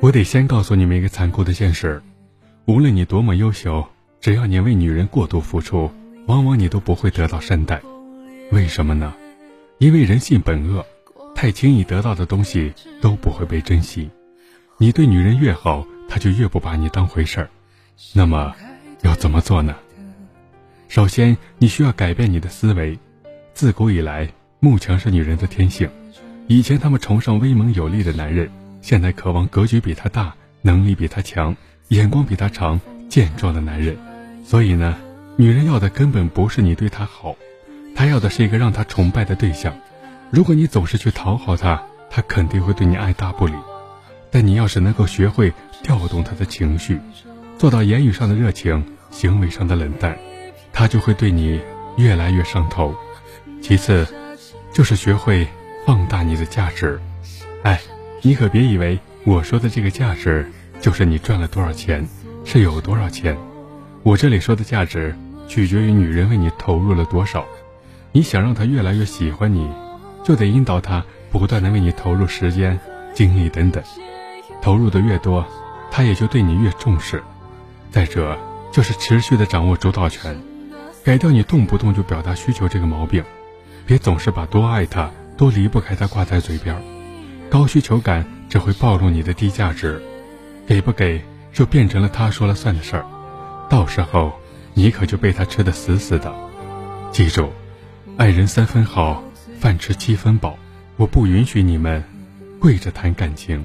我得先告诉你们一个残酷的现实：无论你多么优秀，只要你为女人过度付出，往往你都不会得到善待。为什么呢？因为人性本恶，太轻易得到的东西都不会被珍惜。你对女人越好，她就越不把你当回事儿。那么，要怎么做呢？首先，你需要改变你的思维。自古以来，慕强是女人的天性。以前她们崇尚威猛有力的男人，现在渴望格局比他大、能力比他强、眼光比他长、健壮的男人。所以呢，女人要的根本不是你对她好，她要的是一个让她崇拜的对象。如果你总是去讨好她，她肯定会对你爱答不理。但你要是能够学会调动她的情绪，做到言语上的热情，行为上的冷淡，她就会对你越来越上头。其次，就是学会放大你的价值。哎，你可别以为我说的这个价值就是你赚了多少钱，是有多少钱。我这里说的价值，取决于女人为你投入了多少。你想让她越来越喜欢你，就得引导她不断的为你投入时间、精力等等。投入的越多，她也就对你越重视。再者，就是持续的掌握主导权，改掉你动不动就表达需求这个毛病。别总是把多爱她、多离不开她挂在嘴边，高需求感只会暴露你的低价值，给不给就变成了他说了算的事儿，到时候你可就被他吃的死死的。记住，爱人三分好，饭吃七分饱。我不允许你们跪着谈感情。